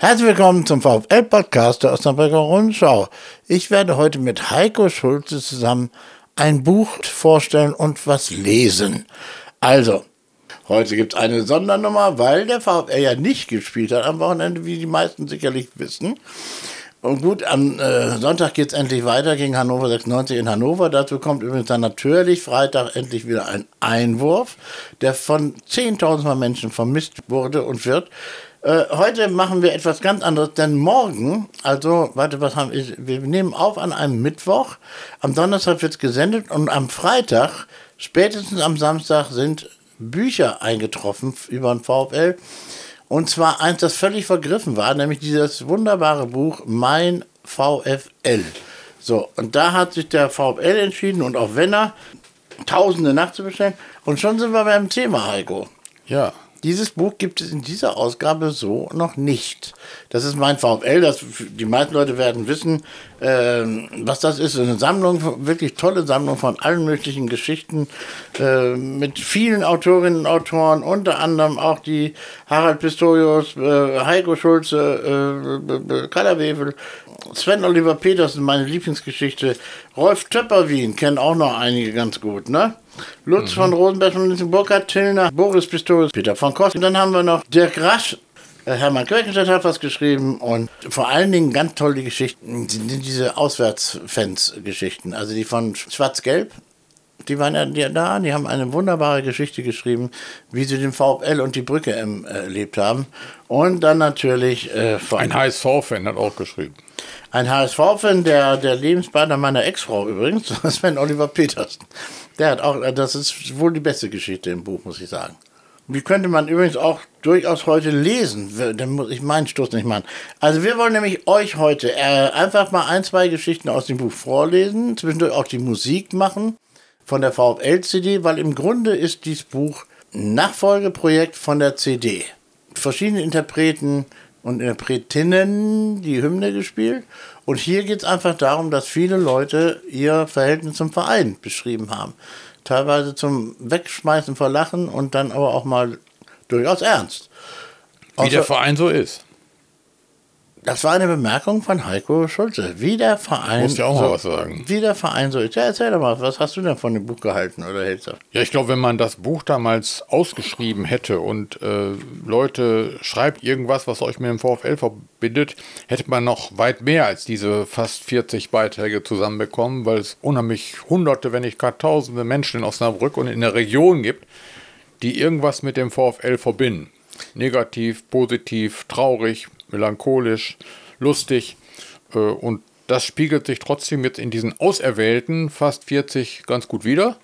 Herzlich willkommen zum VfL-Podcast der Osnabrücker Rundschau. Ich werde heute mit Heiko Schulze zusammen ein Buch vorstellen und was lesen. Also, heute gibt es eine Sondernummer, weil der VfL ja nicht gespielt hat am Wochenende, wie die meisten sicherlich wissen. Und gut, am äh, Sonntag geht es endlich weiter gegen Hannover 96 in Hannover. Dazu kommt übrigens dann natürlich Freitag endlich wieder ein Einwurf, der von 10.000 Menschen vermisst wurde und wird. Äh, heute machen wir etwas ganz anderes, denn morgen, also, warte, was haben wir? Wir nehmen auf an einem Mittwoch. Am Donnerstag wird es gesendet und am Freitag, spätestens am Samstag, sind Bücher eingetroffen über den VfL. Und zwar eins, das völlig vergriffen war, nämlich dieses wunderbare Buch Mein VfL. So, und da hat sich der VfL entschieden und auch wenn er Tausende nachzubestellen. Und schon sind wir beim Thema, Heiko. Ja. Dieses Buch gibt es in dieser Ausgabe so noch nicht. Das ist mein VfL. Das, die meisten Leute werden wissen, äh, was das ist. Eine Sammlung, wirklich tolle Sammlung von allen möglichen Geschichten äh, mit vielen Autorinnen und Autoren, unter anderem auch die Harald Pistorius, äh, Heiko Schulze, äh, Kaller Wewel, Sven Oliver Petersen, meine Lieblingsgeschichte, Rolf Töpperwien, kennen auch noch einige ganz gut, ne? Lutz mhm. von Rosenberg von Burkhard Tillner, Boris Pistorius, Peter von Kost. Und dann haben wir noch Dirk Rasch, äh, Hermann Queckenstedt hat was geschrieben und vor allen Dingen ganz tolle Geschichten sind diese Auswärtsfans-Geschichten, also die von Schwarz-Gelb. Die waren ja da, die haben eine wunderbare Geschichte geschrieben, wie sie den VfL und die Brücke erlebt haben. Und dann natürlich. Äh, Ein HSV-Fan hat auch geschrieben. Ein HSV-Fan, der, der Lebenspartner meiner Ex-Frau übrigens, Sven Oliver Petersen. Der hat auch, das ist wohl die beste Geschichte im Buch, muss ich sagen. Die könnte man übrigens auch durchaus heute lesen. Dann muss ich meinen Stoß nicht machen. Also wir wollen nämlich euch heute äh, einfach mal ein, zwei Geschichten aus dem Buch vorlesen, zwischendurch auch die Musik machen von der VfL-CD, weil im Grunde ist dieses Buch Nachfolgeprojekt von der CD. Verschiedene Interpreten und Interpretinnen die Hymne gespielt. Und hier geht es einfach darum, dass viele Leute ihr Verhältnis zum Verein beschrieben haben. Teilweise zum Wegschmeißen vor Lachen und dann aber auch mal durchaus ernst. Wie der Verein so ist. Das war eine Bemerkung von Heiko Schulze. Wie der Verein. Muss ja auch so, mal was sagen. Wie der Verein so ist. Ja, erzähl doch mal, was hast du denn von dem Buch gehalten oder hältst du? Ja, ich glaube, wenn man das Buch damals ausgeschrieben hätte und äh, Leute schreibt irgendwas, was euch mit dem VfL verbindet, hätte man noch weit mehr als diese fast 40 Beiträge zusammenbekommen, weil es unheimlich hunderte, wenn nicht gar tausende Menschen in Osnabrück und in der Region gibt, die irgendwas mit dem VfL verbinden. Negativ, positiv, traurig, melancholisch, lustig. Äh, und das spiegelt sich trotzdem jetzt in diesen auserwählten fast 40 ganz gut wieder.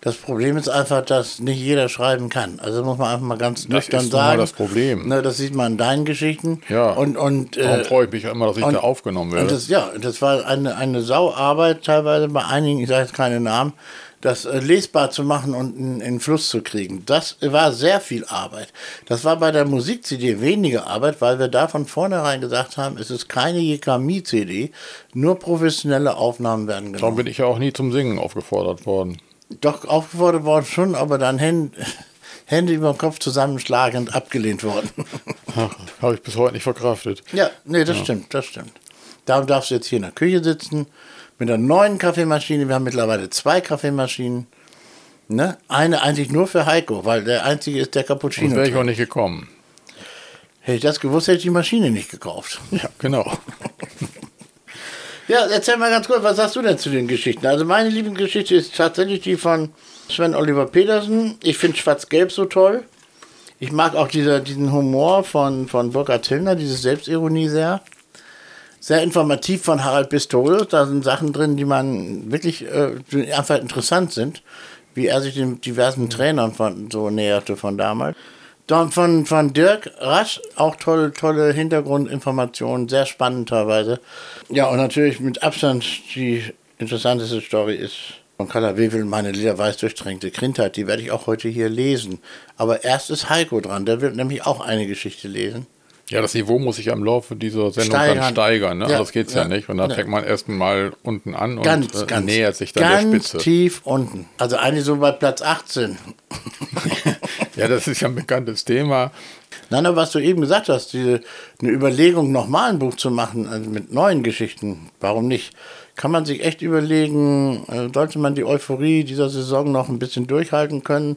Das Problem ist einfach, dass nicht jeder schreiben kann. Also muss man einfach mal ganz das nüchtern ist sagen. Das Problem. Ne, das sieht man in deinen Geschichten. Ja. Und, und, Darum äh, freue ich mich immer, dass ich und, da aufgenommen werde. Das, ja, das war eine, eine Sauarbeit teilweise bei einigen, ich sage jetzt keine Namen, das äh, lesbar zu machen und in, in Fluss zu kriegen. Das war sehr viel Arbeit. Das war bei der Musik-CD weniger Arbeit, weil wir da von vornherein gesagt haben, es ist keine Jekami-CD, nur professionelle Aufnahmen werden genommen. Darum bin ich ja auch nie zum Singen aufgefordert worden. Doch, aufgefordert worden schon, aber dann Hände, Hände über den Kopf zusammenschlagend abgelehnt worden. Habe ich bis heute nicht verkraftet. Ja, nee, das ja. stimmt, das stimmt. Darum darfst du jetzt hier in der Küche sitzen mit einer neuen Kaffeemaschine. Wir haben mittlerweile zwei Kaffeemaschinen. Ne? Eine eigentlich nur für Heiko, weil der einzige ist der Cappuccino. wäre ich auch nicht gekommen. Hätte ich das gewusst, hätte ich die Maschine nicht gekauft. Ja, genau. ja, erzähl mal ganz kurz, was sagst du denn zu den Geschichten? Also meine Lieblingsgeschichte ist tatsächlich die von Sven Oliver Petersen. Ich finde Schwarz-Gelb so toll. Ich mag auch dieser, diesen Humor von, von Burkhard Tillner, diese Selbstironie sehr sehr informativ von Harald Pistorius. Da sind Sachen drin, die man wirklich äh, einfach interessant sind, wie er sich den diversen Trainern von, so näherte von damals. Dann von, von Dirk Rasch auch tolle, tolle Hintergrundinformationen, sehr spannend teilweise. Ja, und natürlich mit Abstand die interessanteste Story ist von Carla Wewel, meine Lieder weiß durchtränkte Kindheit. Die werde ich auch heute hier lesen. Aber erst ist Heiko dran, der wird nämlich auch eine Geschichte lesen. Ja, das Niveau muss sich ja im Laufe dieser Sendung steigern. dann steigern. Ne? Ja, das geht ja, ja, nicht. Und dann ja. fängt man erst mal unten an und ganz, äh, ganz, nähert sich dann ganz der Spitze. tief unten. Also eigentlich so bei Platz 18. Ja, das ist ja ein bekanntes Thema. Nein, aber was du eben gesagt hast, diese, eine Überlegung, nochmal ein Buch zu machen also mit neuen Geschichten, warum nicht? Kann man sich echt überlegen, äh, sollte man die Euphorie dieser Saison noch ein bisschen durchhalten können?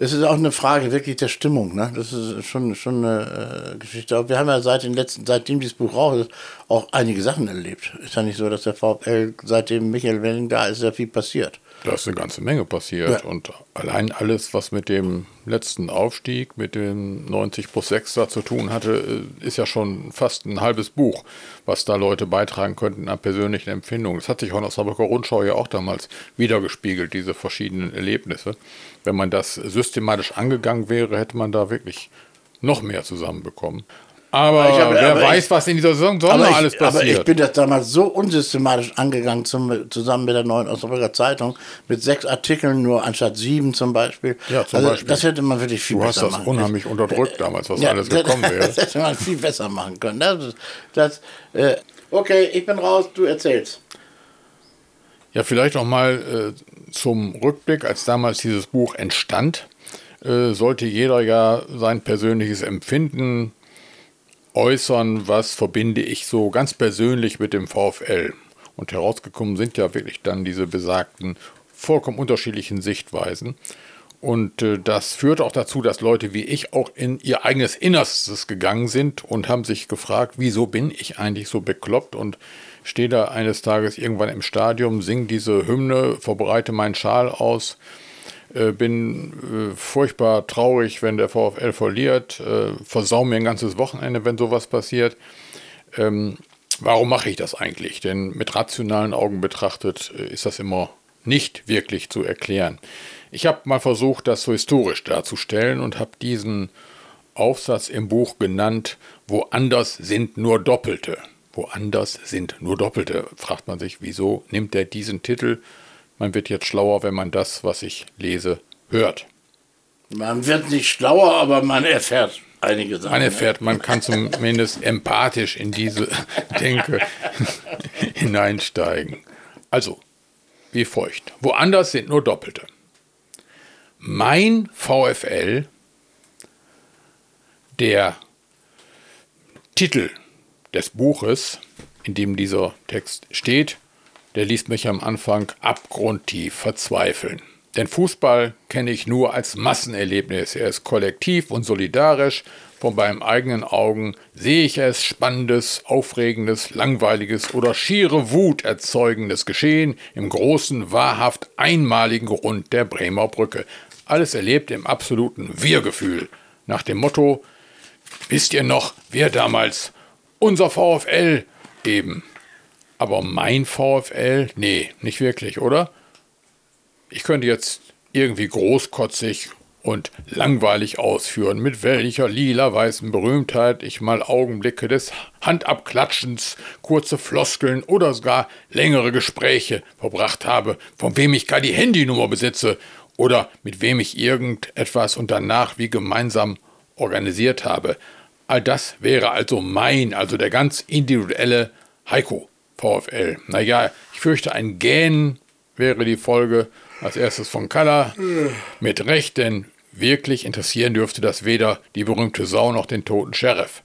Es ist auch eine Frage wirklich der Stimmung, ne? Das ist schon, schon eine äh, Geschichte. Aber wir haben ja seit den letzten, seitdem dieses Buch raus ist, auch einige Sachen erlebt. Ist ja nicht so, dass der VfL, seitdem Michael Welling da ist, ja viel passiert. Da ist eine ganze Menge passiert. Ja. Und allein alles, was mit dem letzten Aufstieg, mit dem 90 plus 6 da zu tun hatte, äh, ist ja schon fast ein halbes Buch, was da Leute beitragen könnten an persönlichen Empfindungen. Das hat sich auch in der Saarbrücker Rundschau ja auch damals wiedergespiegelt, diese verschiedenen Erlebnisse. Wenn man das systematisch angegangen wäre, hätte man da wirklich noch mehr zusammenbekommen. Aber hab, wer aber weiß, ich, was in dieser Saison noch alles passiert. Aber ich bin das damals so unsystematisch angegangen, zum, zusammen mit der neuen Osnabrücker Zeitung, mit sechs Artikeln nur anstatt sieben zum Beispiel. Ja, zum also, Beispiel. Das hätte man wirklich viel du besser machen können. Du hast das unheimlich unterdrückt damals, was ja, alles gekommen wäre. Das hätte man viel besser machen können. Das, das, äh, okay, ich bin raus, du erzählst. Ja, vielleicht noch mal äh, zum Rückblick, als damals dieses Buch entstand, äh, sollte jeder ja sein persönliches Empfinden äußern, was verbinde ich so ganz persönlich mit dem VfL. Und herausgekommen sind ja wirklich dann diese besagten vollkommen unterschiedlichen Sichtweisen. Und äh, das führt auch dazu, dass Leute wie ich auch in ihr eigenes Innerstes gegangen sind und haben sich gefragt, wieso bin ich eigentlich so bekloppt und stehe da eines Tages irgendwann im Stadion, singe diese Hymne, verbreite meinen Schal aus bin äh, furchtbar traurig, wenn der VfL verliert, äh, versau mir ein ganzes Wochenende, wenn sowas passiert. Ähm, warum mache ich das eigentlich? Denn mit rationalen Augen betrachtet äh, ist das immer nicht wirklich zu erklären. Ich habe mal versucht, das so historisch darzustellen und habe diesen Aufsatz im Buch genannt, woanders sind nur Doppelte. Woanders sind nur Doppelte. Fragt man sich, wieso nimmt er diesen Titel? Man wird jetzt schlauer, wenn man das, was ich lese, hört. Man wird nicht schlauer, aber man erfährt einige Sachen. Man erfährt, man kann zumindest empathisch in diese Denke hineinsteigen. Also, wie feucht. Woanders sind nur Doppelte. Mein VFL, der Titel des Buches, in dem dieser Text steht, der ließ mich am Anfang abgrundtief verzweifeln. Denn Fußball kenne ich nur als Massenerlebnis. Er ist kollektiv und solidarisch. Von meinen eigenen Augen sehe ich es spannendes, aufregendes, langweiliges oder schiere Wut erzeugendes Geschehen im großen, wahrhaft einmaligen Rund der Bremer Brücke. Alles erlebt im absoluten Wir-Gefühl. Nach dem Motto: Wisst ihr noch, wer damals unser VfL eben aber mein VfL, nee, nicht wirklich, oder? Ich könnte jetzt irgendwie großkotzig und langweilig ausführen, mit welcher lila-weißen Berühmtheit ich mal Augenblicke des Handabklatschens, kurze Floskeln oder sogar längere Gespräche verbracht habe, von wem ich gar die Handynummer besitze oder mit wem ich irgendetwas und danach wie gemeinsam organisiert habe. All das wäre also mein, also der ganz individuelle Heiko. VfL. Naja, ich fürchte, ein Gähnen wäre die Folge als erstes von Kalla. Mit Recht, denn wirklich interessieren dürfte das weder die berühmte Sau noch den toten Sheriff.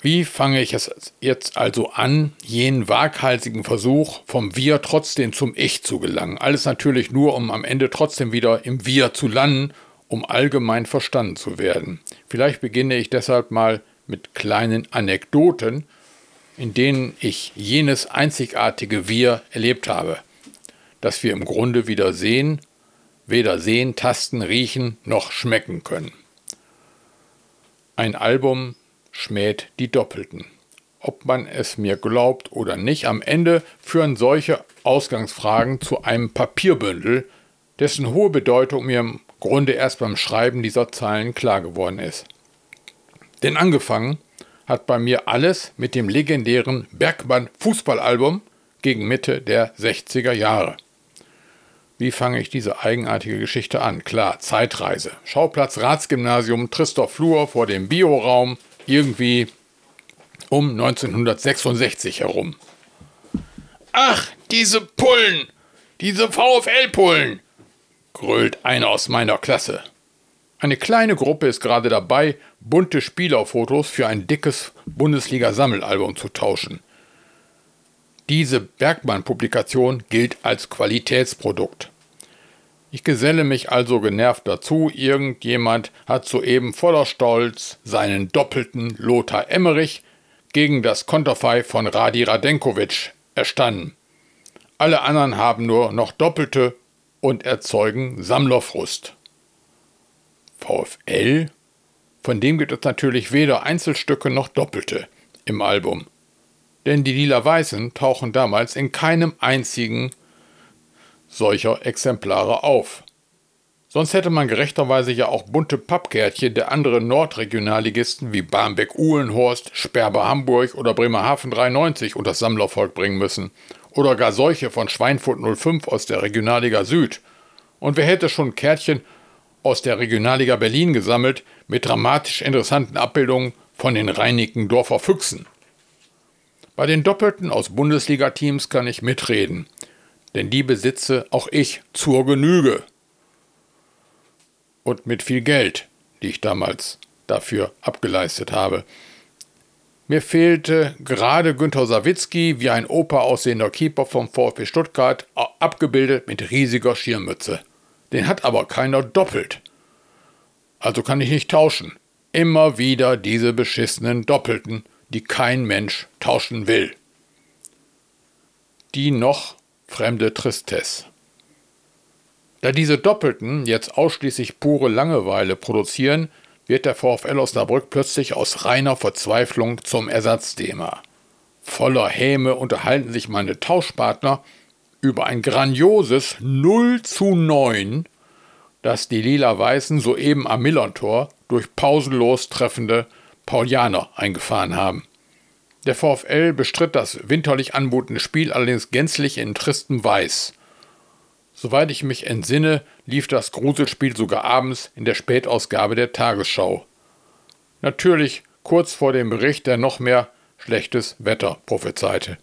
Wie fange ich es jetzt also an, jenen waghalsigen Versuch, vom Wir trotzdem zum Ich zu gelangen? Alles natürlich nur, um am Ende trotzdem wieder im Wir zu landen, um allgemein verstanden zu werden. Vielleicht beginne ich deshalb mal mit kleinen Anekdoten, in denen ich jenes einzigartige Wir erlebt habe, das wir im Grunde wieder sehen, weder sehen, tasten, riechen noch schmecken können. Ein Album schmäht die Doppelten. Ob man es mir glaubt oder nicht, am Ende führen solche Ausgangsfragen zu einem Papierbündel, dessen hohe Bedeutung mir im Grunde erst beim Schreiben dieser Zeilen klar geworden ist. Denn angefangen hat bei mir alles mit dem legendären Bergmann Fußballalbum gegen Mitte der 60er Jahre. Wie fange ich diese eigenartige Geschichte an? Klar, Zeitreise. Schauplatz Ratsgymnasium Tristor Flur vor dem Bioraum, irgendwie um 1966 herum. Ach, diese Pullen! Diese VfL-Pullen! grölt einer aus meiner Klasse. Eine kleine Gruppe ist gerade dabei, bunte Spielerfotos für ein dickes Bundesliga-Sammelalbum zu tauschen. Diese Bergmann-Publikation gilt als Qualitätsprodukt. Ich geselle mich also genervt dazu, irgendjemand hat soeben voller Stolz seinen doppelten Lothar Emmerich gegen das Konterfei von Radi Radenkovic erstanden. Alle anderen haben nur noch doppelte und erzeugen Sammlerfrust. VfL? Von dem gibt es natürlich weder Einzelstücke noch Doppelte im Album. Denn die Lila-Weißen tauchen damals in keinem einzigen solcher Exemplare auf. Sonst hätte man gerechterweise ja auch bunte Pappkärtchen der anderen Nordregionalligisten wie Barmbek-Uhlenhorst, Sperber Hamburg oder Bremerhaven 93 unter das Sammlervolk bringen müssen. Oder gar solche von Schweinfurt 05 aus der Regionalliga Süd. Und wer hätte schon Kärtchen aus der Regionalliga Berlin gesammelt mit dramatisch interessanten Abbildungen von den Reinickendorfer Füchsen? Bei den Doppelten aus Bundesliga-Teams kann ich mitreden denn die besitze auch ich zur Genüge. Und mit viel Geld, die ich damals dafür abgeleistet habe. Mir fehlte gerade Günther Sawicki wie ein Opa aussehender Keeper vom VfB Stuttgart, abgebildet mit riesiger Schirmmütze. Den hat aber keiner doppelt. Also kann ich nicht tauschen. Immer wieder diese beschissenen Doppelten, die kein Mensch tauschen will. Die noch fremde Tristesse. Da diese Doppelten jetzt ausschließlich pure Langeweile produzieren, wird der VfL Osnabrück plötzlich aus reiner Verzweiflung zum Ersatzthema. Voller Häme unterhalten sich meine Tauschpartner über ein grandioses 0 zu 9, das die Lila-Weißen soeben am Millern-Tor durch pausenlos treffende Paulianer eingefahren haben. Der VfL bestritt das winterlich anmutende Spiel allerdings gänzlich in tristem Weiß. Soweit ich mich entsinne, lief das Gruselspiel sogar abends in der Spätausgabe der Tagesschau. Natürlich kurz vor dem Bericht, der noch mehr schlechtes Wetter prophezeite.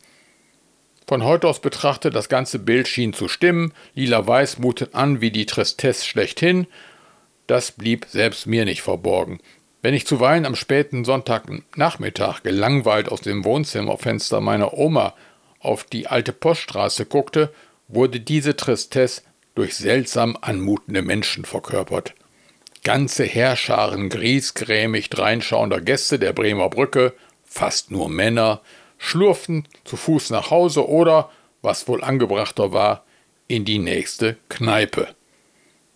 Von heute aus betrachtet, das ganze Bild schien zu stimmen, lila-weiß mutet an wie die Tristesse schlechthin, das blieb selbst mir nicht verborgen. Wenn ich zuweilen am späten Sonntagnachmittag gelangweilt aus dem Wohnzimmerfenster meiner Oma auf die alte Poststraße guckte, wurde diese Tristesse durch seltsam anmutende Menschen verkörpert. Ganze Heerscharen griesgrämig dreinschauender Gäste der Bremer Brücke, fast nur Männer, schlurften zu Fuß nach Hause oder, was wohl angebrachter war, in die nächste Kneipe.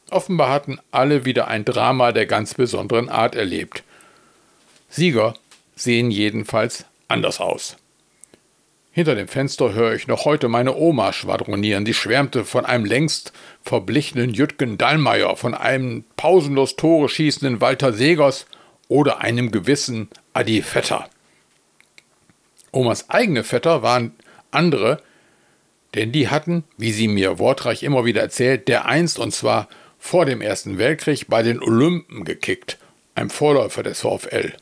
Offenbar hatten alle wieder ein Drama der ganz besonderen Art erlebt. Sieger sehen jedenfalls anders aus. Hinter dem Fenster höre ich noch heute meine Oma schwadronieren. Die schwärmte von einem längst verblichenen Jütgen Dallmayr, von einem pausenlos Tore schießenden Walter Segers oder einem gewissen Adi Vetter. Omas eigene Vetter waren andere, denn die hatten, wie sie mir wortreich immer wieder erzählt, der einst und zwar vor dem Ersten Weltkrieg bei den Olympen gekickt, einem Vorläufer des VfL.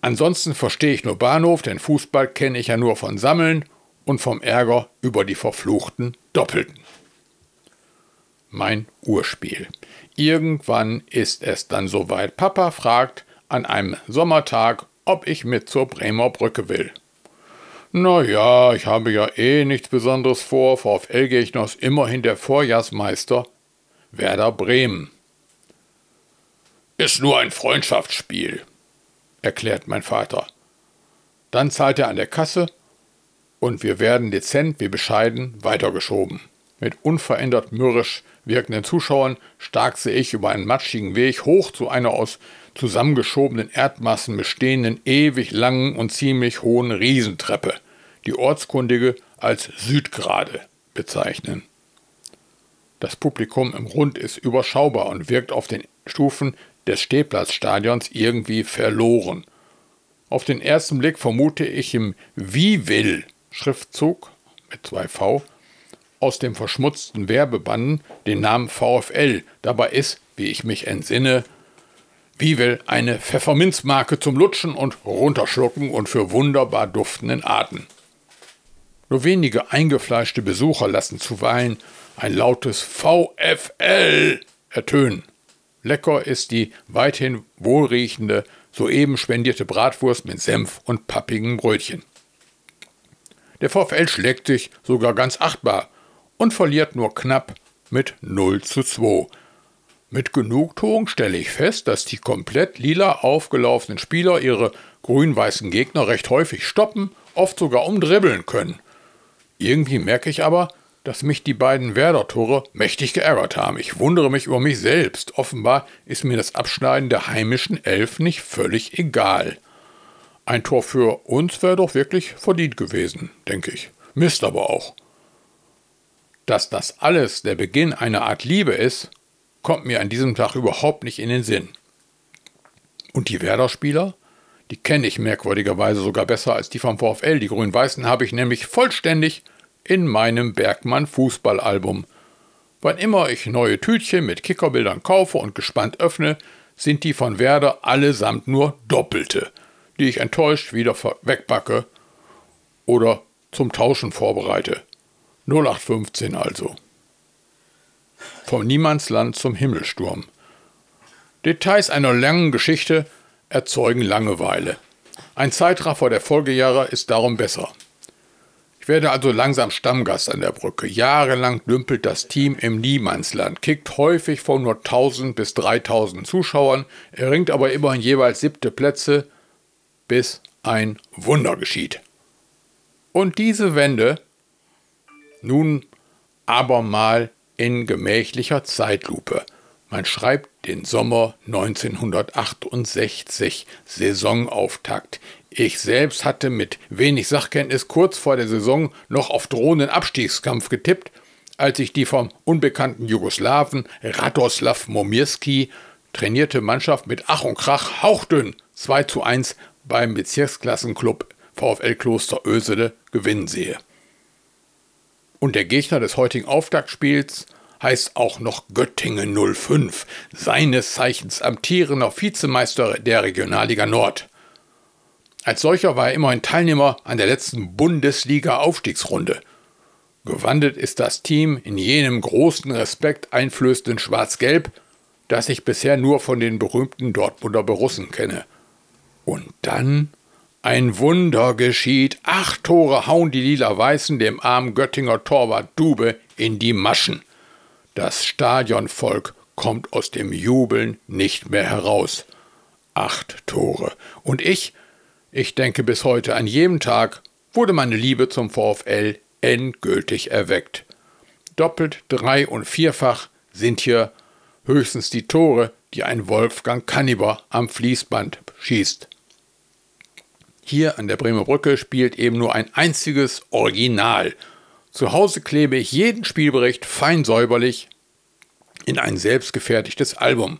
Ansonsten verstehe ich nur Bahnhof, denn Fußball kenne ich ja nur von Sammeln und vom Ärger über die verfluchten Doppelten. Mein Urspiel. Irgendwann ist es dann soweit. Papa fragt an einem Sommertag, ob ich mit zur Bremer Brücke will. Na ja, ich habe ja eh nichts Besonderes vor. VfL-Gegner ist immerhin der Vorjahrsmeister Werder Bremen. Ist nur ein Freundschaftsspiel, erklärt mein Vater. Dann zahlt er an der Kasse und wir werden dezent wie bescheiden weitergeschoben. Mit unverändert mürrisch wirkenden Zuschauern starkse ich über einen matschigen Weg hoch zu einer aus zusammengeschobenen Erdmassen bestehenden, ewig langen und ziemlich hohen Riesentreppe, die Ortskundige als Südgrade bezeichnen. Das Publikum im Rund ist überschaubar und wirkt auf den Stufen des Stehplatzstadions irgendwie verloren. Auf den ersten Blick vermute ich im Wie will Schriftzug mit zwei V aus dem verschmutzten Werbebannen den Namen VfL. Dabei ist, wie ich mich entsinne, wie will eine Pfefferminzmarke zum Lutschen und Runterschlucken und für wunderbar duftenden Arten. Nur wenige eingefleischte Besucher lassen zuweilen ein lautes VfL ertönen. Lecker ist die weithin wohlriechende, soeben spendierte Bratwurst mit Senf und pappigen Brötchen. Der VfL schlägt sich sogar ganz achtbar und verliert nur knapp mit 0 zu 2. Mit Genugtuung stelle ich fest, dass die komplett lila aufgelaufenen Spieler ihre grün-weißen Gegner recht häufig stoppen, oft sogar umdribbeln können. Irgendwie merke ich aber, dass mich die beiden Werder-Tore mächtig geärgert haben. Ich wundere mich über mich selbst. Offenbar ist mir das Abschneiden der heimischen Elf nicht völlig egal. Ein Tor für uns wäre doch wirklich verdient gewesen, denke ich. Mist aber auch. Dass das alles der Beginn einer Art Liebe ist, kommt mir an diesem Tag überhaupt nicht in den Sinn. Und die Werder-Spieler? Die kenne ich merkwürdigerweise sogar besser als die vom VfL. Die Grün-Weißen habe ich nämlich vollständig in meinem Bergmann Fußballalbum. Wann immer ich neue Tütchen mit Kickerbildern kaufe und gespannt öffne, sind die von Werder allesamt nur Doppelte, die ich enttäuscht wieder wegbacke oder zum Tauschen vorbereite. 0815 also. Vom Niemandsland zum Himmelsturm. Details einer langen Geschichte erzeugen Langeweile. Ein Zeitraffer der Folgejahre ist darum besser. Ich werde also langsam Stammgast an der Brücke. Jahrelang dümpelt das Team im Niemandsland, kickt häufig von nur 1000 bis 3000 Zuschauern, erringt aber immerhin jeweils siebte Plätze, bis ein Wunder geschieht. Und diese Wende nun aber mal in gemächlicher Zeitlupe. Man schreibt den Sommer 1968, Saisonauftakt. Ich selbst hatte mit wenig Sachkenntnis kurz vor der Saison noch auf drohenden Abstiegskampf getippt, als ich die vom unbekannten Jugoslawen Radoslav Momirski trainierte Mannschaft mit Ach und Krach hauchdünn 2 zu 1 beim Bezirksklassenclub VfL Kloster Ösele gewinnen sehe. Und der Gegner des heutigen Auftaktspiels heißt auch noch Göttingen 05, seines Zeichens amtierender Vizemeister der Regionalliga Nord. Als solcher war er immerhin Teilnehmer an der letzten Bundesliga-Aufstiegsrunde. Gewandelt ist das Team in jenem großen Respekt einflößenden Schwarz-Gelb, das ich bisher nur von den berühmten Dortmunder Borussen kenne. Und dann ein Wunder geschieht. Acht Tore hauen die Lila-Weißen dem armen Göttinger Torwart Dube in die Maschen. Das Stadionvolk kommt aus dem Jubeln nicht mehr heraus. Acht Tore. Und ich, ich denke bis heute, an jedem Tag wurde meine Liebe zum VfL endgültig erweckt. Doppelt, drei und vierfach sind hier höchstens die Tore, die ein Wolfgang Kanniber am Fließband schießt. Hier an der Bremer Brücke spielt eben nur ein einziges Original. Zu Hause klebe ich jeden Spielbericht fein säuberlich in ein selbstgefertigtes Album.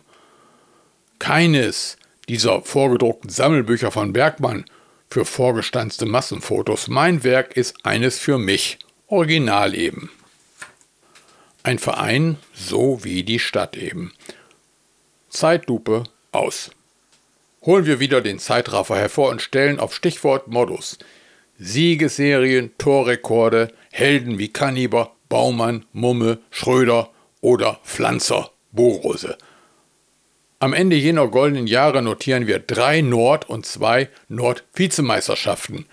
Keines dieser vorgedruckten Sammelbücher von Bergmann für vorgestanzte Massenfotos. Mein Werk ist eines für mich, original eben. Ein Verein, so wie die Stadt eben. Zeitlupe aus. Holen wir wieder den Zeitraffer hervor und stellen auf Stichwort Modus. Siegesserien, Torrekorde, Helden wie Kanniber, Baumann, Mumme, Schröder oder Pflanzer, Borose. Am Ende jener goldenen Jahre notieren wir drei Nord- und zwei Nord-Vizemeisterschaften.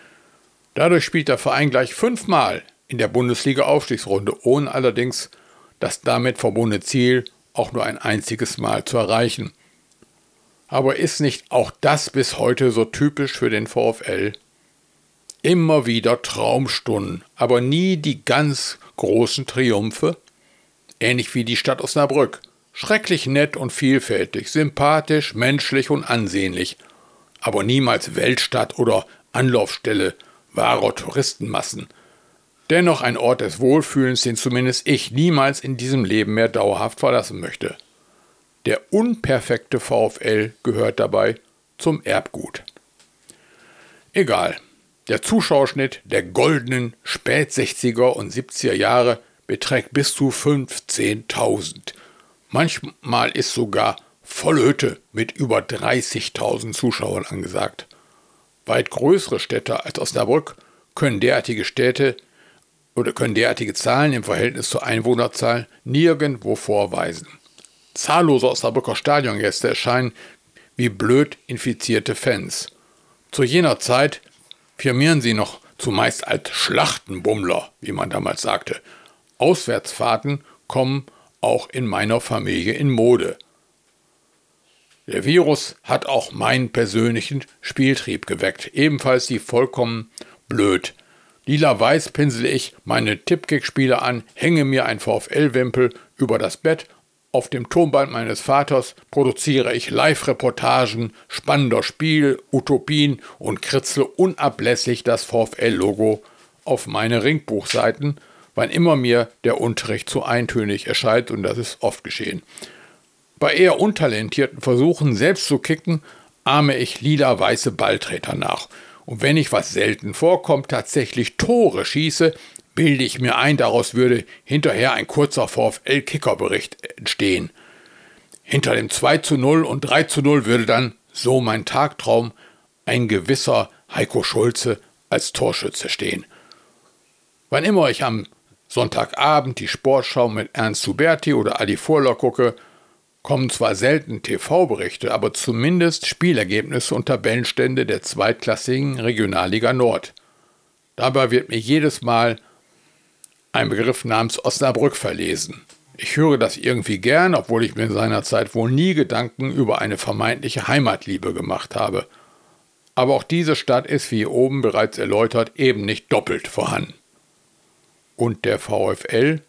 Dadurch spielt der Verein gleich fünfmal in der Bundesliga-Aufstiegsrunde, ohne allerdings das damit verbundene Ziel auch nur ein einziges Mal zu erreichen. Aber ist nicht auch das bis heute so typisch für den VfL? Immer wieder Traumstunden, aber nie die ganz großen Triumphe? Ähnlich wie die Stadt Osnabrück – Schrecklich nett und vielfältig, sympathisch, menschlich und ansehnlich, aber niemals Weltstadt oder Anlaufstelle wahrer Touristenmassen. Dennoch ein Ort des Wohlfühlens, den zumindest ich niemals in diesem Leben mehr dauerhaft verlassen möchte. Der unperfekte VfL gehört dabei zum Erbgut. Egal. Der Zuschauerschnitt der goldenen Spät-60er und 70er Jahre beträgt bis zu 15.000. Manchmal ist sogar volle Hütte mit über 30.000 Zuschauern angesagt. Weit größere Städte als Osnabrück können derartige Städte oder können derartige Zahlen im Verhältnis zur Einwohnerzahl nirgendwo vorweisen. Zahllose Osnabrücker Stadiongäste erscheinen wie blöd infizierte Fans. Zu jener Zeit firmieren sie noch zumeist als Schlachtenbummler, wie man damals sagte. Auswärtsfahrten kommen auch in meiner Familie in Mode. Der Virus hat auch meinen persönlichen Spieltrieb geweckt, ebenfalls die vollkommen blöd. Lila-weiß pinsel ich meine Tippkick-Spiele an, hänge mir ein VfL-Wimpel über das Bett auf dem Tonband meines Vaters produziere ich Live-Reportagen spannender Spiel, Utopien und kritzle unablässig das VfL-Logo auf meine Ringbuchseiten, wann immer mir der Unterricht zu eintönig erscheint und das ist oft geschehen. Bei eher untalentierten Versuchen, selbst zu kicken, ahme ich lila-weiße Balltreter nach. Und wenn ich, was selten vorkommt, tatsächlich Tore schieße, bilde ich mir ein, daraus würde hinterher ein kurzer VfL-Kickerbericht entstehen. Hinter dem 2 zu 0 und 3 zu 0 würde dann, so mein Tagtraum, ein gewisser Heiko Schulze als Torschütze stehen. Wann immer ich am Sonntagabend die Sportschau mit Ernst Huberti oder Adi Vorler gucke, kommen zwar selten TV-Berichte, aber zumindest Spielergebnisse und Tabellenstände der zweitklassigen Regionalliga Nord. Dabei wird mir jedes Mal ein Begriff namens Osnabrück verlesen. Ich höre das irgendwie gern, obwohl ich mir seinerzeit wohl nie Gedanken über eine vermeintliche Heimatliebe gemacht habe. Aber auch diese Stadt ist, wie oben bereits erläutert, eben nicht doppelt vorhanden. Und der VfL?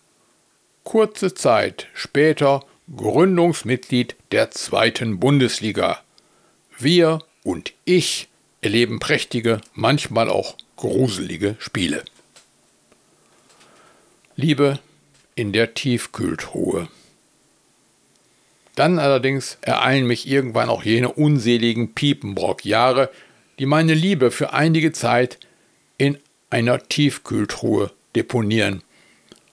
Kurze Zeit später Gründungsmitglied der zweiten Bundesliga. Wir und ich erleben prächtige, manchmal auch gruselige Spiele. Liebe in der Tiefkühltruhe. Dann allerdings ereilen mich irgendwann auch jene unseligen Piepenbrock-Jahre, die meine Liebe für einige Zeit in einer Tiefkühltruhe deponieren.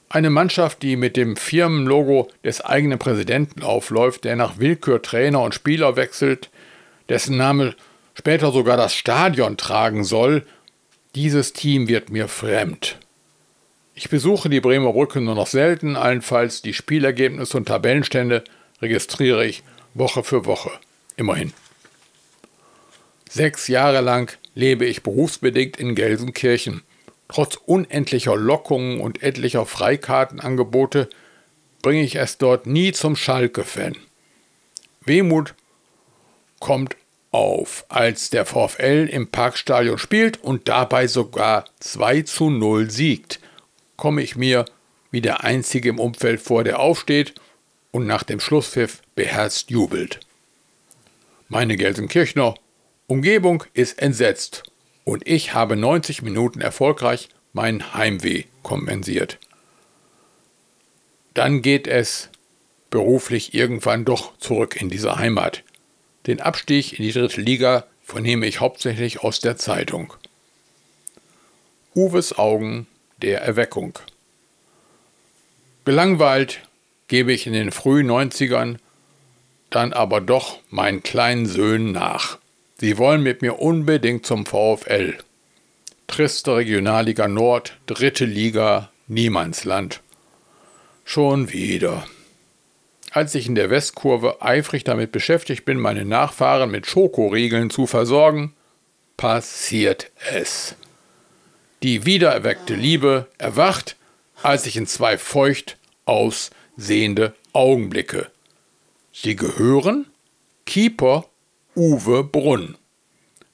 Eine Mannschaft, die mit dem Firmenlogo des eigenen Präsidenten aufläuft, der nach Willkür Trainer und Spieler wechselt, dessen Name später sogar das Stadion tragen soll, dieses Team wird mir fremd. Ich besuche die Bremer Brücke nur noch selten, allenfalls die Spielergebnisse und Tabellenstände registriere ich Woche für Woche. Immerhin. Sechs Jahre lang lebe ich berufsbedingt in Gelsenkirchen. Trotz unendlicher Lockungen und etlicher Freikartenangebote bringe ich es dort nie zum Schalke-Fan. Wehmut kommt auf, als der VfL im Parkstadion spielt und dabei sogar 2 zu 0 siegt komme ich mir wie der Einzige im Umfeld vor, der aufsteht und nach dem Schlusspfiff beherzt jubelt. Meine Gelsenkirchner Umgebung ist entsetzt und ich habe 90 Minuten erfolgreich meinen Heimweh kompensiert. Dann geht es beruflich irgendwann doch zurück in diese Heimat. Den Abstieg in die dritte Liga vernehme ich hauptsächlich aus der Zeitung. Uwes Augen der Erweckung. Gelangweilt gebe ich in den frühen 90ern dann aber doch meinen kleinen Söhnen nach. Sie wollen mit mir unbedingt zum VfL. Triste Regionalliga Nord, dritte Liga, Niemandsland. Schon wieder. Als ich in der Westkurve eifrig damit beschäftigt bin, meine Nachfahren mit Schokoriegeln zu versorgen, passiert es. Die wiedererweckte Liebe erwacht, als ich in zwei feucht aussehende Augenblicke. Sie gehören Keeper Uwe Brunn.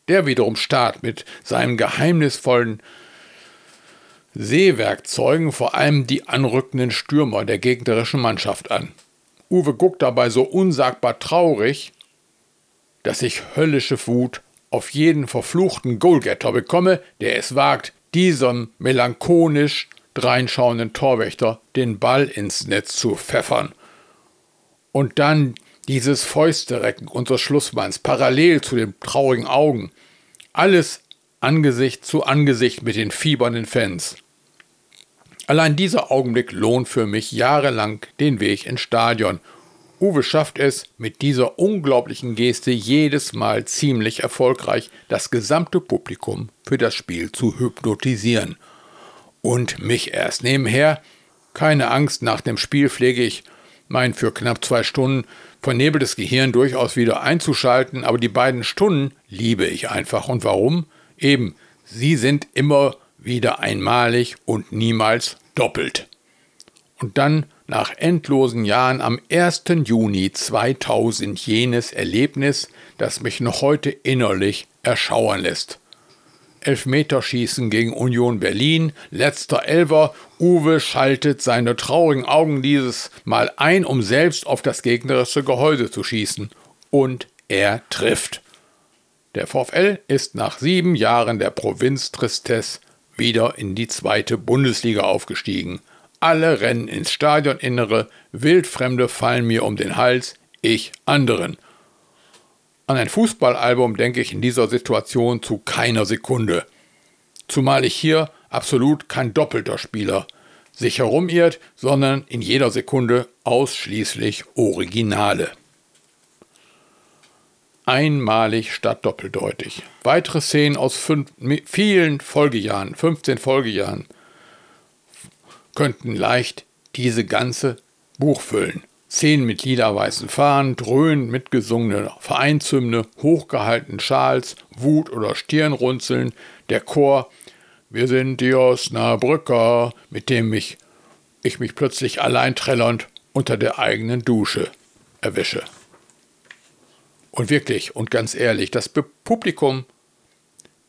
Der wiederum starrt mit seinen geheimnisvollen Seewerkzeugen vor allem die anrückenden Stürmer der gegnerischen Mannschaft an. Uwe guckt dabei so unsagbar traurig, dass ich höllische Wut auf jeden verfluchten Goalgetter bekomme, der es wagt, diesem melancholisch dreinschauenden Torwächter den Ball ins Netz zu pfeffern. Und dann dieses Fäusterecken unseres Schlussmanns parallel zu den traurigen Augen. Alles Angesicht zu Angesicht mit den fiebernden Fans. Allein dieser Augenblick lohnt für mich jahrelang den Weg ins Stadion Uwe schafft es mit dieser unglaublichen Geste jedes Mal ziemlich erfolgreich, das gesamte Publikum für das Spiel zu hypnotisieren. und mich erst. Nebenher, keine Angst, nach dem Spiel pflege ich mein für knapp zwei Stunden vernebeltes Gehirn durchaus wieder einzuschalten, aber die beiden Stunden liebe ich einfach. Und warum? Eben, sie sind immer wieder einmalig und niemals doppelt. Und dann nach endlosen Jahren am 1. Juni 2000 jenes Erlebnis, das mich noch heute innerlich erschauern lässt. Elfmeterschießen gegen Union Berlin, letzter Elver, Uwe schaltet seine traurigen Augen dieses Mal ein, um selbst auf das gegnerische Gehäuse zu schießen. Und er trifft. Der VfL ist nach sieben Jahren der Provinz-Tristesse wieder in die zweite Bundesliga aufgestiegen. Alle rennen ins Stadioninnere, Wildfremde fallen mir um den Hals, ich anderen. An ein Fußballalbum denke ich in dieser Situation zu keiner Sekunde. Zumal ich hier absolut kein doppelter Spieler sich herumirrt, sondern in jeder Sekunde ausschließlich Originale. Einmalig statt doppeldeutig. Weitere Szenen aus fünf, vielen Folgejahren, 15 Folgejahren, könnten leicht diese ganze Buch füllen. Szenen mit lila-weißen Fahnen, dröhnen mitgesungene Vereinshymne, hochgehaltenen Schals, Wut oder Stirnrunzeln, der Chor Wir sind die Osnabrücker, mit dem mich, ich mich plötzlich allein trällernd unter der eigenen Dusche erwische. Und wirklich und ganz ehrlich, das Publikum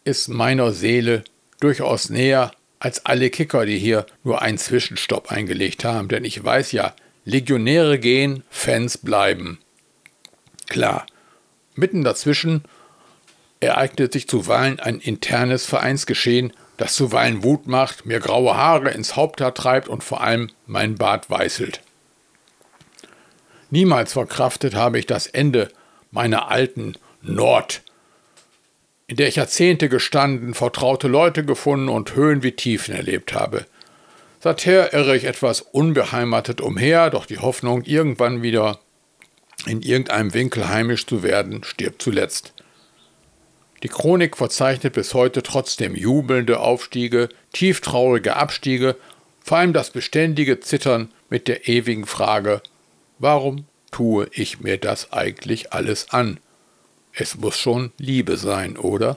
ist meiner Seele durchaus näher als alle Kicker, die hier nur einen Zwischenstopp eingelegt haben. Denn ich weiß ja, Legionäre gehen, Fans bleiben. Klar, mitten dazwischen ereignet sich zuweilen ein internes Vereinsgeschehen, das zuweilen Wut macht, mir graue Haare ins Haupthaar treibt und vor allem mein Bart weißelt. Niemals verkraftet habe ich das Ende meiner alten Nord in der ich Jahrzehnte gestanden, vertraute Leute gefunden und Höhen wie Tiefen erlebt habe. Seither irre ich etwas unbeheimatet umher, doch die Hoffnung, irgendwann wieder in irgendeinem Winkel heimisch zu werden, stirbt zuletzt. Die Chronik verzeichnet bis heute trotzdem jubelnde Aufstiege, tieftraurige Abstiege, vor allem das beständige Zittern mit der ewigen Frage, warum tue ich mir das eigentlich alles an? Es muss schon Liebe sein, oder?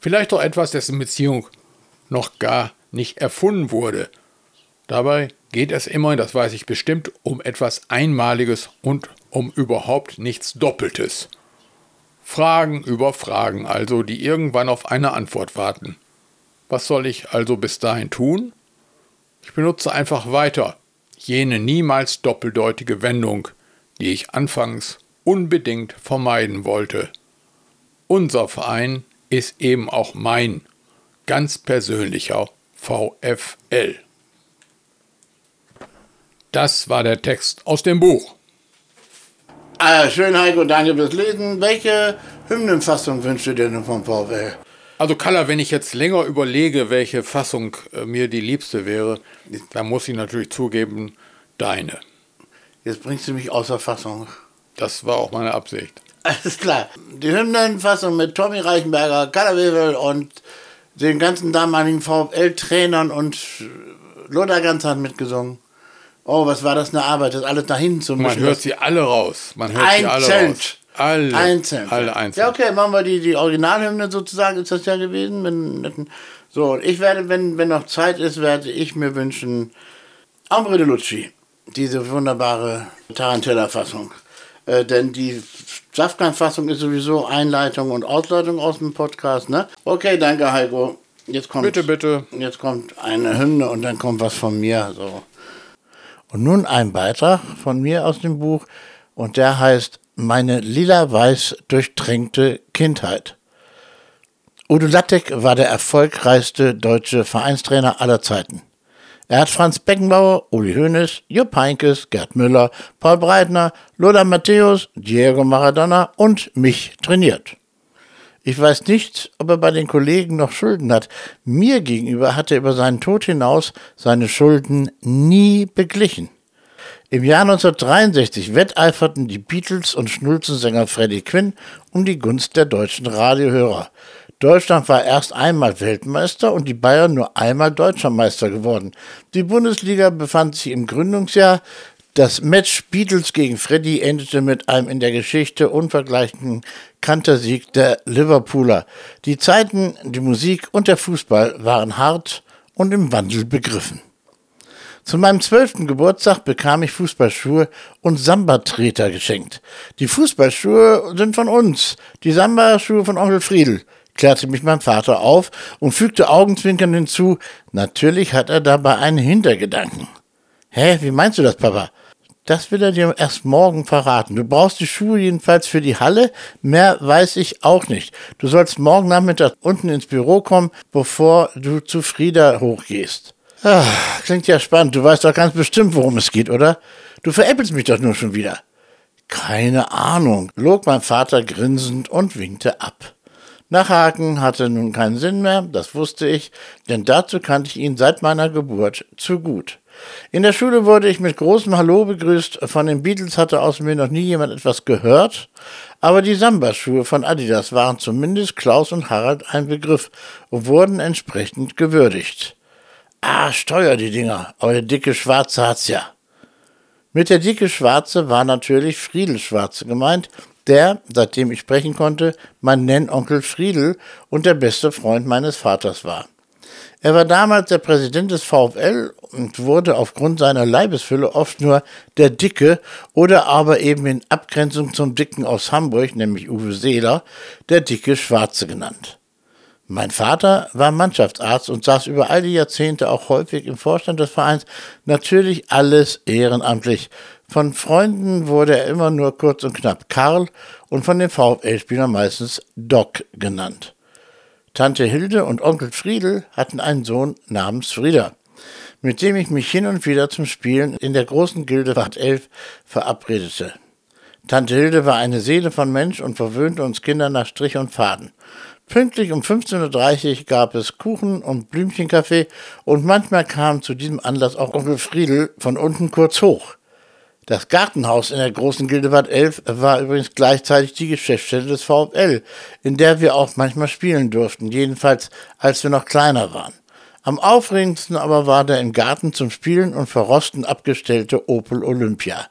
Vielleicht auch etwas, dessen Beziehung noch gar nicht erfunden wurde. Dabei geht es immer, das weiß ich bestimmt, um etwas Einmaliges und um überhaupt nichts Doppeltes. Fragen über Fragen also, die irgendwann auf eine Antwort warten. Was soll ich also bis dahin tun? Ich benutze einfach weiter jene niemals doppeldeutige Wendung, die ich anfangs unbedingt vermeiden wollte. Unser Verein ist eben auch mein ganz persönlicher VfL. Das war der Text aus dem Buch. Ah, schön, Heiko, danke fürs Lesen. Welche Hymnenfassung wünschst du dir denn vom VfL? Also Kalla, wenn ich jetzt länger überlege, welche Fassung äh, mir die liebste wäre, dann muss ich natürlich zugeben, deine. Jetzt bringst du mich außer Fassung. Das war auch meine Absicht. Alles klar. Die Hymnenfassung mit Tommy Reichenberger, Kalle und den ganzen damaligen VfL-Trainern und Lothar Ganz hat mitgesungen. Oh, was war das eine Arbeit, das alles nach hinten zu mischen. Man hört sie alle raus. Man hört einzeln. sie alle raus. Alle, einzeln. Alle einzeln. Ja, okay, machen wir die, die Originalhymne sozusagen, ist das ja gewesen. So, ich werde, wenn, wenn noch Zeit ist, werde ich mir wünschen, Ambre de Lucci, diese wunderbare Tarantella-Fassung. Äh, denn die Safkan-Fassung ist sowieso Einleitung und Ausleitung aus dem Podcast, ne? Okay, danke, Heiko. Jetzt kommt, bitte, bitte. Jetzt kommt eine Hymne und dann kommt was von mir. So. Und nun ein Beitrag von mir aus dem Buch und der heißt Meine lila-weiß durchtränkte Kindheit. Udo Lattek war der erfolgreichste deutsche Vereinstrainer aller Zeiten. Er hat Franz Beckenbauer, Uli Hoeneß, Jupp Heinkes, Gerd Müller, Paul Breitner, Lothar Matthäus, Diego Maradona und mich trainiert. Ich weiß nicht, ob er bei den Kollegen noch Schulden hat. Mir gegenüber hat er über seinen Tod hinaus seine Schulden nie beglichen. Im Jahr 1963 wetteiferten die Beatles und Schnulzensänger Freddie Quinn um die Gunst der deutschen Radiohörer. Deutschland war erst einmal Weltmeister und die Bayern nur einmal Deutscher Meister geworden. Die Bundesliga befand sich im Gründungsjahr. Das Match Beatles gegen Freddy endete mit einem in der Geschichte unvergleichlichen Kantersieg der Liverpooler. Die Zeiten, die Musik und der Fußball waren hart und im Wandel begriffen. Zu meinem zwölften Geburtstag bekam ich Fußballschuhe und Samba-Treter geschenkt. Die Fußballschuhe sind von uns, die Samba-Schuhe von Onkel Friedel, klärte mich mein Vater auf und fügte augenzwinkernd hinzu, natürlich hat er dabei einen Hintergedanken. Hä, wie meinst du das, Papa? Das will er dir erst morgen verraten. Du brauchst die Schuhe jedenfalls für die Halle. Mehr weiß ich auch nicht. Du sollst morgen Nachmittag unten ins Büro kommen, bevor du zu Frieda hochgehst. Ach, klingt ja spannend. Du weißt doch ganz bestimmt, worum es geht, oder? Du veräppelst mich doch nur schon wieder. Keine Ahnung, log mein Vater grinsend und winkte ab. Nachhaken hatte nun keinen Sinn mehr, das wusste ich, denn dazu kannte ich ihn seit meiner Geburt zu gut. In der Schule wurde ich mit großem Hallo begrüßt. Von den Beatles hatte aus mir noch nie jemand etwas gehört, aber die Samba-Schuhe von Adidas waren zumindest Klaus und Harald ein Begriff und wurden entsprechend gewürdigt. Ah, Steuer die Dinger, der dicke Schwarze hat's ja. Mit der dicke Schwarze war natürlich Friedel Schwarze gemeint, der, seitdem ich sprechen konnte, mein Nennonkel Friedel und der beste Freund meines Vaters war. Er war damals der Präsident des VfL und wurde aufgrund seiner Leibesfülle oft nur der Dicke oder aber eben in Abgrenzung zum Dicken aus Hamburg, nämlich Uwe Seeler, der dicke Schwarze genannt. Mein Vater war Mannschaftsarzt und saß über all die Jahrzehnte auch häufig im Vorstand des Vereins, natürlich alles ehrenamtlich. Von Freunden wurde er immer nur kurz und knapp Karl und von den VfL-Spielern meistens Doc genannt. Tante Hilde und Onkel Friedel hatten einen Sohn namens Frieder, mit dem ich mich hin und wieder zum Spielen in der großen Gilde Bad Elf verabredete. Tante Hilde war eine Seele von Mensch und verwöhnte uns Kinder nach Strich und Faden. Pünktlich um 15.30 Uhr gab es Kuchen und Blümchenkaffee und manchmal kam zu diesem Anlass auch Onkel Friedel von unten kurz hoch. Das Gartenhaus in der großen Gildebad 11 war übrigens gleichzeitig die Geschäftsstelle des VfL, in der wir auch manchmal spielen durften, jedenfalls als wir noch kleiner waren. Am aufregendsten aber war der im Garten zum Spielen und Verrosten abgestellte Opel Olympia.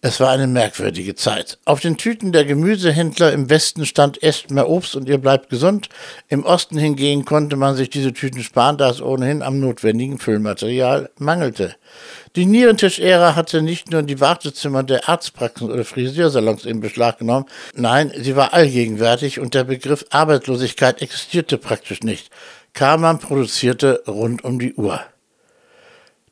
Es war eine merkwürdige Zeit. Auf den Tüten der Gemüsehändler im Westen stand Esst mehr Obst und ihr bleibt gesund. Im Osten hingegen konnte man sich diese Tüten sparen, da es ohnehin am notwendigen Füllmaterial mangelte. Die Nierentisch-Ära hatte nicht nur die Wartezimmer der Arztpraxen oder Friseursalons in Beschlag genommen, nein, sie war allgegenwärtig und der Begriff Arbeitslosigkeit existierte praktisch nicht. Karmann produzierte rund um die Uhr.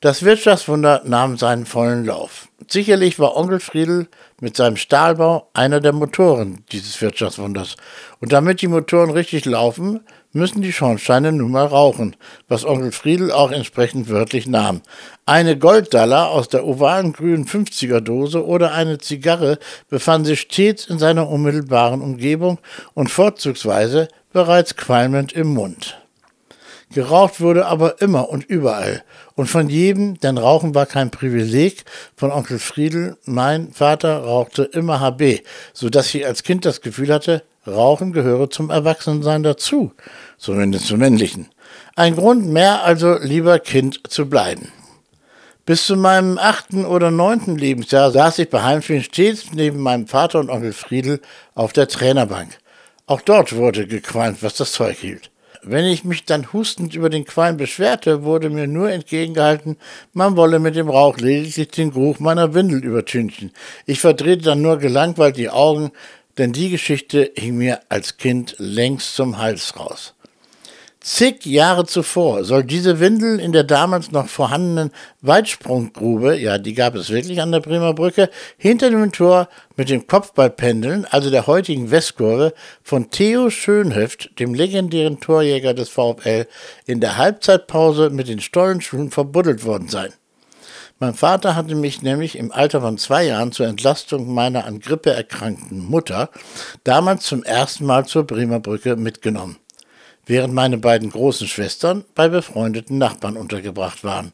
Das Wirtschaftswunder nahm seinen vollen Lauf. Sicherlich war Onkel Friedel mit seinem Stahlbau einer der Motoren dieses Wirtschaftswunders. Und damit die Motoren richtig laufen, müssen die Schornsteine nun mal rauchen, was Onkel Friedel auch entsprechend wörtlich nahm. Eine Golddallar aus der ovalen grünen 50er Dose oder eine Zigarre befand sich stets in seiner unmittelbaren Umgebung und vorzugsweise bereits qualmend im Mund. Geraucht wurde aber immer und überall. Und von jedem, denn Rauchen war kein Privileg, von Onkel Friedel, mein Vater rauchte immer HB, so dass ich als Kind das Gefühl hatte, Rauchen gehöre zum Erwachsensein dazu, zumindest zum Männlichen. Ein Grund mehr also, lieber Kind zu bleiben. Bis zu meinem achten oder neunten Lebensjahr saß ich bei Heimspielen stets neben meinem Vater und Onkel Friedel auf der Trainerbank. Auch dort wurde gequalmt, was das Zeug hielt. Wenn ich mich dann hustend über den Qualm beschwerte, wurde mir nur entgegengehalten, man wolle mit dem Rauch lediglich den Geruch meiner Windel übertünchen. Ich verdrehte dann nur gelangweilt die Augen, denn die Geschichte hing mir als Kind längst zum Hals raus. Zig Jahre zuvor soll diese Windel in der damals noch vorhandenen Weitsprunggrube, ja, die gab es wirklich an der Bremer Brücke, hinter dem Tor mit dem Kopfballpendeln, also der heutigen Westkurve, von Theo Schönhöft, dem legendären Torjäger des VfL, in der Halbzeitpause mit den Stollenschuhen verbuddelt worden sein. Mein Vater hatte mich nämlich im Alter von zwei Jahren zur Entlastung meiner an Grippe erkrankten Mutter damals zum ersten Mal zur Bremer Brücke mitgenommen während meine beiden großen Schwestern bei befreundeten Nachbarn untergebracht waren.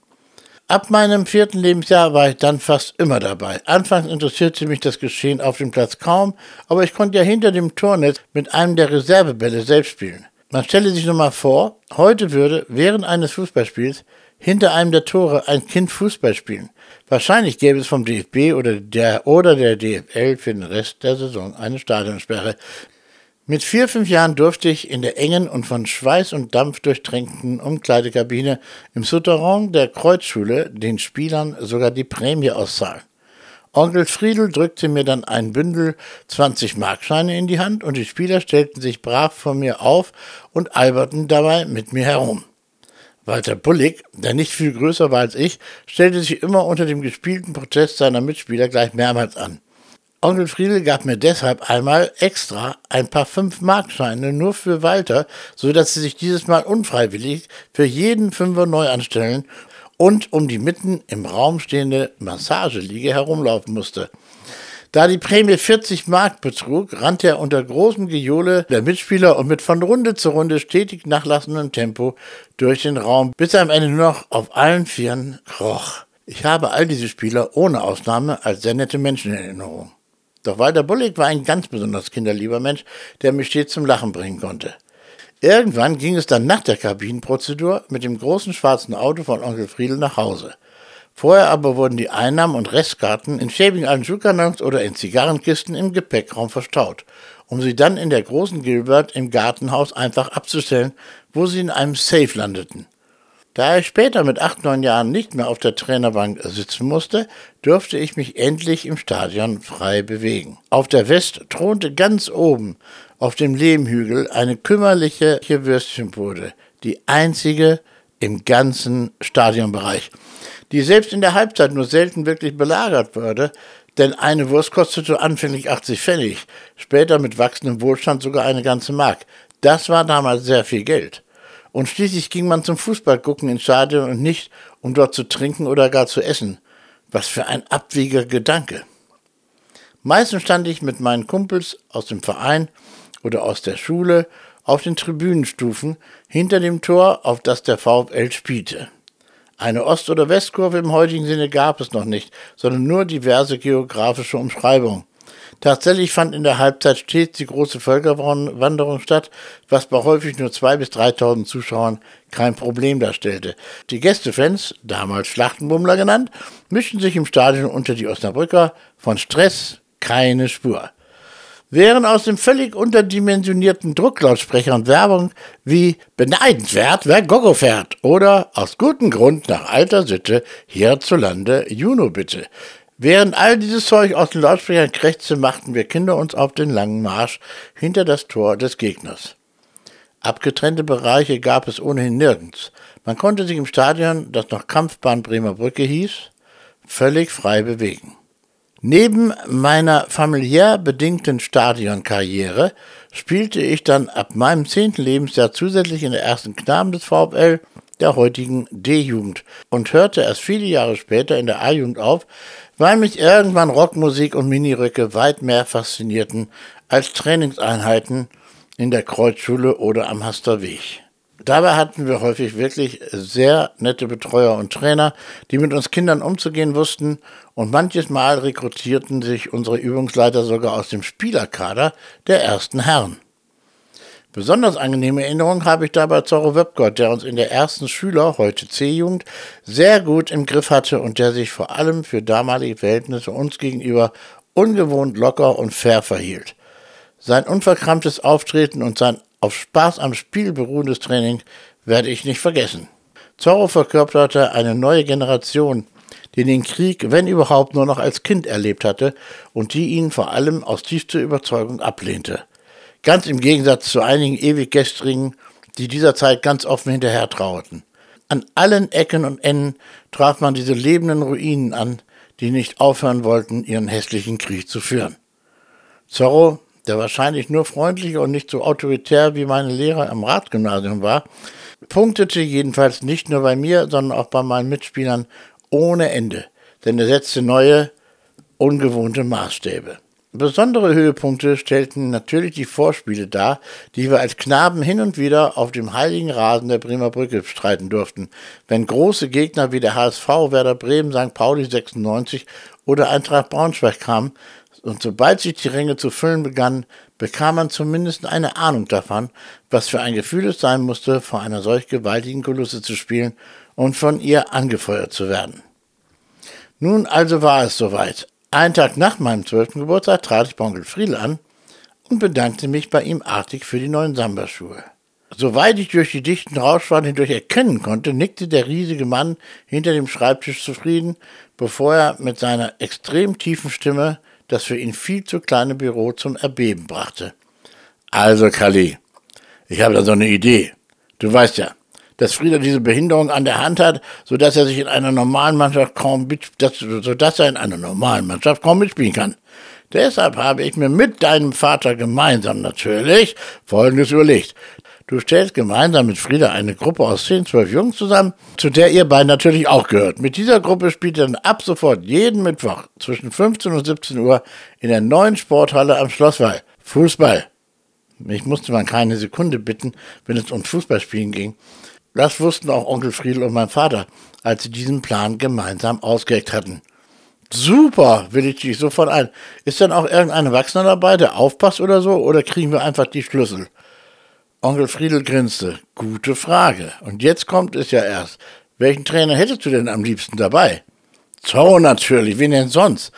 Ab meinem vierten Lebensjahr war ich dann fast immer dabei. Anfangs interessierte mich das Geschehen auf dem Platz kaum, aber ich konnte ja hinter dem Tornetz mit einem der Reservebälle selbst spielen. Man stelle sich nur mal vor, heute würde während eines Fußballspiels hinter einem der Tore ein Kind Fußball spielen. Wahrscheinlich gäbe es vom DFB oder der, oder der DFL für den Rest der Saison eine Stadionsperre. Mit vier, fünf Jahren durfte ich in der engen und von Schweiß und Dampf durchtränkten Umkleidekabine im Souterrain der Kreuzschule den Spielern sogar die Prämie auszahlen. Onkel Friedel drückte mir dann ein Bündel 20 Markscheine in die Hand und die Spieler stellten sich brav vor mir auf und alberten dabei mit mir herum. Walter Bullig, der nicht viel größer war als ich, stellte sich immer unter dem gespielten Protest seiner Mitspieler gleich mehrmals an. Onkel Friedel gab mir deshalb einmal extra ein paar Fünf-Markscheine nur für Walter, so dass sie sich dieses Mal unfreiwillig für jeden Fünfer neu anstellen und um die mitten im Raum stehende Massageliege herumlaufen musste. Da die Prämie 40 Mark betrug, rannte er unter großem Gejohle der Mitspieler und mit von Runde zu Runde stetig nachlassendem Tempo durch den Raum, bis er am Ende nur noch auf allen Vieren kroch. Ich habe all diese Spieler ohne Ausnahme als sehr nette Menschen in Erinnerung. Doch Walter Bullig war ein ganz besonders kinderlieber Mensch, der mich stets zum Lachen bringen konnte. Irgendwann ging es dann nach der Kabinenprozedur mit dem großen schwarzen Auto von Onkel Friedel nach Hause. Vorher aber wurden die Einnahmen und Restkarten in schäbigen Schuhkartons oder in Zigarrenkisten im Gepäckraum verstaut, um sie dann in der großen Gilbert im Gartenhaus einfach abzustellen, wo sie in einem Safe landeten. Da ich später mit acht, neun Jahren nicht mehr auf der Trainerbank sitzen musste, durfte ich mich endlich im Stadion frei bewegen. Auf der West thronte ganz oben auf dem Lehmhügel eine kümmerliche Würstchenbude, die einzige im ganzen Stadionbereich, die selbst in der Halbzeit nur selten wirklich belagert wurde, denn eine Wurst kostete anfänglich 80 Pfennig, später mit wachsendem Wohlstand sogar eine ganze Mark. Das war damals sehr viel Geld. Und schließlich ging man zum Fußball gucken ins Stadion und nicht, um dort zu trinken oder gar zu essen. Was für ein abwieger Gedanke. Meistens stand ich mit meinen Kumpels aus dem Verein oder aus der Schule auf den Tribünenstufen hinter dem Tor, auf das der VfL spielte. Eine Ost- oder Westkurve im heutigen Sinne gab es noch nicht, sondern nur diverse geografische Umschreibungen. Tatsächlich fand in der Halbzeit stets die große Völkerwanderung statt, was bei häufig nur 2.000 bis 3.000 Zuschauern kein Problem darstellte. Die Gästefans, damals Schlachtenbummler genannt, mischten sich im Stadion unter die Osnabrücker, von Stress keine Spur. Während aus dem völlig unterdimensionierten Drucklautsprechern Werbung wie beneidenswert, wer Gogo fährt oder aus gutem Grund nach alter Sitte hierzulande Juno bitte Während all dieses Zeug aus den Lautsprechern krächzte, machten wir Kinder uns auf den langen Marsch hinter das Tor des Gegners. Abgetrennte Bereiche gab es ohnehin nirgends. Man konnte sich im Stadion, das noch Kampfbahn Bremer Brücke hieß, völlig frei bewegen. Neben meiner familiär bedingten Stadionkarriere spielte ich dann ab meinem zehnten Lebensjahr zusätzlich in der ersten Knaben des VfL, der heutigen D-Jugend, und hörte erst viele Jahre später in der A-Jugend auf, weil mich irgendwann Rockmusik und Miniröcke weit mehr faszinierten als Trainingseinheiten in der Kreuzschule oder am Hasterweg. Dabei hatten wir häufig wirklich sehr nette Betreuer und Trainer, die mit uns Kindern umzugehen wussten und manches Mal rekrutierten sich unsere Übungsleiter sogar aus dem Spielerkader der ersten Herren. Besonders angenehme Erinnerung habe ich dabei Zorro Webgott, der uns in der ersten Schüler, heute C-Jugend, sehr gut im Griff hatte und der sich vor allem für damalige Verhältnisse uns gegenüber ungewohnt locker und fair verhielt. Sein unverkrampftes Auftreten und sein auf Spaß am Spiel beruhendes Training werde ich nicht vergessen. Zorro verkörperte eine neue Generation, die den Krieg, wenn überhaupt, nur noch als Kind erlebt hatte und die ihn vor allem aus tiefster Überzeugung ablehnte. Ganz im Gegensatz zu einigen Ewiggestrigen, die dieser Zeit ganz offen hinterher trauerten. An allen Ecken und Enden traf man diese lebenden Ruinen an, die nicht aufhören wollten, ihren hässlichen Krieg zu führen. Zorro, der wahrscheinlich nur freundlicher und nicht so autoritär wie meine Lehrer am Radgymnasium war, punktete jedenfalls nicht nur bei mir, sondern auch bei meinen Mitspielern ohne Ende, denn er setzte neue, ungewohnte Maßstäbe. Besondere Höhepunkte stellten natürlich die Vorspiele dar, die wir als Knaben hin und wieder auf dem heiligen Rasen der Bremer Brücke streiten durften, wenn große Gegner wie der HSV, Werder Bremen, St. Pauli 96 oder Eintracht Braunschweig kamen, und sobald sich die Ränge zu füllen begannen, bekam man zumindest eine Ahnung davon, was für ein Gefühl es sein musste, vor einer solch gewaltigen Kulisse zu spielen und von ihr angefeuert zu werden. Nun also war es soweit. Einen Tag nach meinem zwölften Geburtstag trat ich bei Onkel Friedel an und bedankte mich bei ihm artig für die neuen Samba-Schuhe. Soweit ich durch die dichten Rauschwand hindurch erkennen konnte, nickte der riesige Mann hinter dem Schreibtisch zufrieden, bevor er mit seiner extrem tiefen Stimme das für ihn viel zu kleine Büro zum Erbeben brachte. Also, Kali, ich habe da so eine Idee. Du weißt ja, dass Frieder diese Behinderung an der Hand hat, sodass er sich in einer normalen Mannschaft kaum, sodass er in einer normalen Mannschaft kaum mitspielen kann. Deshalb habe ich mir mit deinem Vater gemeinsam natürlich Folgendes überlegt. Du stellst gemeinsam mit Frieda eine Gruppe aus 10, 12 Jungs zusammen, zu der ihr beiden natürlich auch gehört. Mit dieser Gruppe spielt ihr dann ab sofort jeden Mittwoch zwischen 15 und 17 Uhr in der neuen Sporthalle am Schlosswall. Fußball. Ich musste mal keine Sekunde bitten, wenn es um Fußballspielen ging. Das wussten auch Onkel Friedel und mein Vater, als sie diesen Plan gemeinsam ausgeheckt hatten. Super, will ich dich sofort ein. Ist dann auch irgendein Erwachsener dabei, der aufpasst oder so, oder kriegen wir einfach die Schlüssel? Onkel Friedel grinste. Gute Frage. Und jetzt kommt es ja erst. Welchen Trainer hättest du denn am liebsten dabei? Zorro natürlich, wen denn sonst?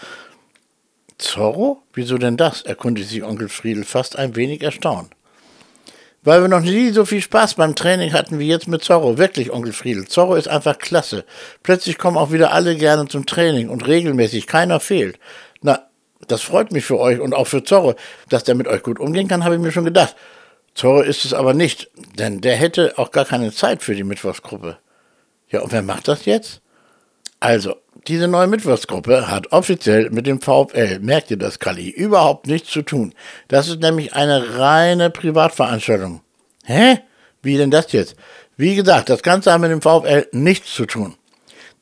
Zorro? Wieso denn das? erkundigte sich Onkel Friedel fast ein wenig erstaunt. Weil wir noch nie so viel Spaß beim Training hatten wie jetzt mit Zorro. Wirklich, Onkel Friedel. Zorro ist einfach klasse. Plötzlich kommen auch wieder alle gerne zum Training und regelmäßig. Keiner fehlt. Na, das freut mich für euch und auch für Zorro. Dass der mit euch gut umgehen kann, habe ich mir schon gedacht. Zorro ist es aber nicht, denn der hätte auch gar keine Zeit für die Mittwochsgruppe. Ja, und wer macht das jetzt? Also, diese neue Mittwochsgruppe hat offiziell mit dem VfL, merkt ihr das, Kali, überhaupt nichts zu tun. Das ist nämlich eine reine Privatveranstaltung. Hä? Wie denn das jetzt? Wie gesagt, das Ganze hat mit dem VfL nichts zu tun.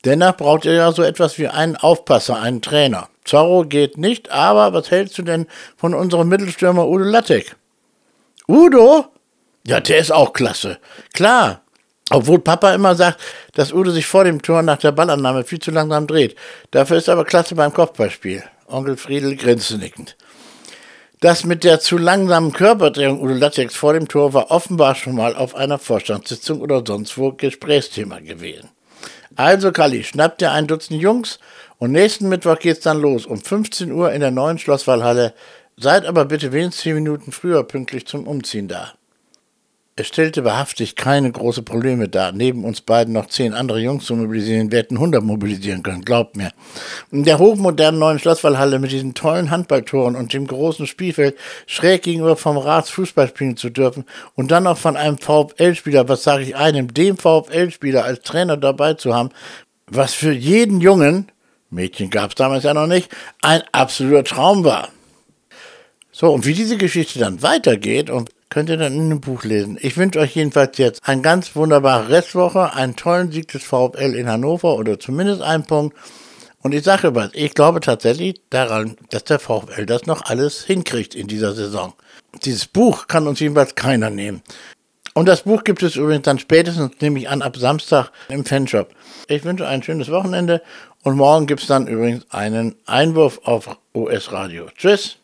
Dennoch braucht ihr ja so etwas wie einen Aufpasser, einen Trainer. Zorro geht nicht, aber was hältst du denn von unserem Mittelstürmer Udo Lattek? Udo? Ja, der ist auch klasse. Klar, obwohl Papa immer sagt, dass Udo sich vor dem Tor nach der Ballannahme viel zu langsam dreht. Dafür ist er aber klasse beim Kopfballspiel. Onkel Friedel grinste nickend. Das mit der zu langsamen Körperdrehung Udo Lattex vor dem Tor war offenbar schon mal auf einer Vorstandssitzung oder sonst wo Gesprächsthema gewesen. Also, Kalli, schnapp dir ein Dutzend Jungs und nächsten Mittwoch geht's dann los um 15 Uhr in der neuen Schlosswallhalle. Seid aber bitte wenigstens 10 Minuten früher pünktlich zum Umziehen da. Es stellte wahrhaftig keine großen Probleme dar, neben uns beiden noch zehn andere Jungs zu mobilisieren. Wir hätten 100 mobilisieren können, glaubt mir. In der hochmodernen neuen Schlosswallhalle mit diesen tollen Handballtoren und dem großen Spielfeld schräg gegenüber vom Rats Fußball spielen zu dürfen und dann auch von einem VfL-Spieler, was sage ich einem, dem VfL-Spieler als Trainer dabei zu haben, was für jeden Jungen, Mädchen gab es damals ja noch nicht, ein absoluter Traum war. So, und wie diese Geschichte dann weitergeht und könnt ihr dann in dem Buch lesen. Ich wünsche euch jedenfalls jetzt eine ganz wunderbare Restwoche, einen tollen Sieg des VfL in Hannover oder zumindest einen Punkt. Und ich sage was, ich glaube tatsächlich daran, dass der VfL das noch alles hinkriegt in dieser Saison. Dieses Buch kann uns jedenfalls keiner nehmen. Und das Buch gibt es übrigens dann spätestens, nehme ich an, ab Samstag im Fanshop. Ich wünsche ein schönes Wochenende und morgen gibt es dann übrigens einen Einwurf auf US Radio. Tschüss.